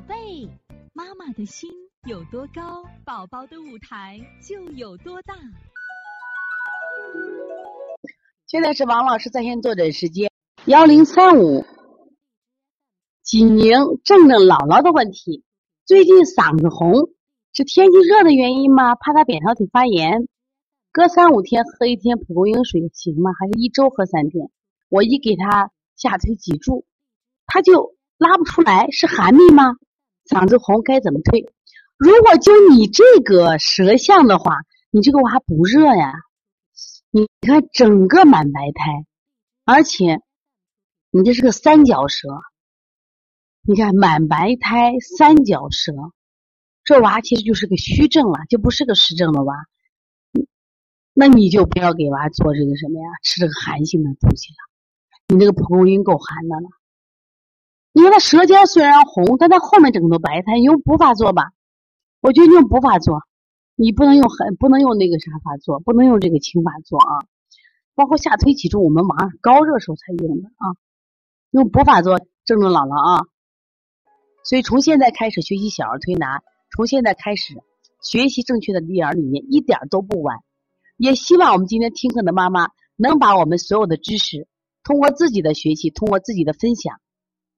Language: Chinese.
宝贝，妈妈的心有多高，宝宝的舞台就有多大。现在是王老师在线坐诊时间，幺零三五，济宁正正姥姥的问题，最近嗓子红，是天气热的原因吗？怕他扁桃体发炎，隔三五天喝一天蒲公英水行吗？还是一周喝三天？我一给他下推脊柱，他就。拉不出来是寒秘吗？嗓子红该怎么退？如果就你这个舌象的话，你这个娃不热呀。你看整个满白苔，而且你这是个三角舌。你看满白苔三角舌，这娃其实就是个虚症了，就不是个实症的娃。那你就不要给娃做这个什么呀，吃这个寒性的东西了。你那个蒲公英够寒的了。因为他舌尖虽然红，但他后面整个都白他，用补法做吧。我觉得用补法做，你不能用很不能用那个啥法做，不能用这个清法做啊。包括下推脊柱，我们往上高热时候才用的啊。用补法做，正正姥姥啊。所以从现在开始学习小儿推拿，从现在开始学习正确的育儿理念，一点都不晚。也希望我们今天听课的妈妈能把我们所有的知识，通过自己的学习，通过自己的分享。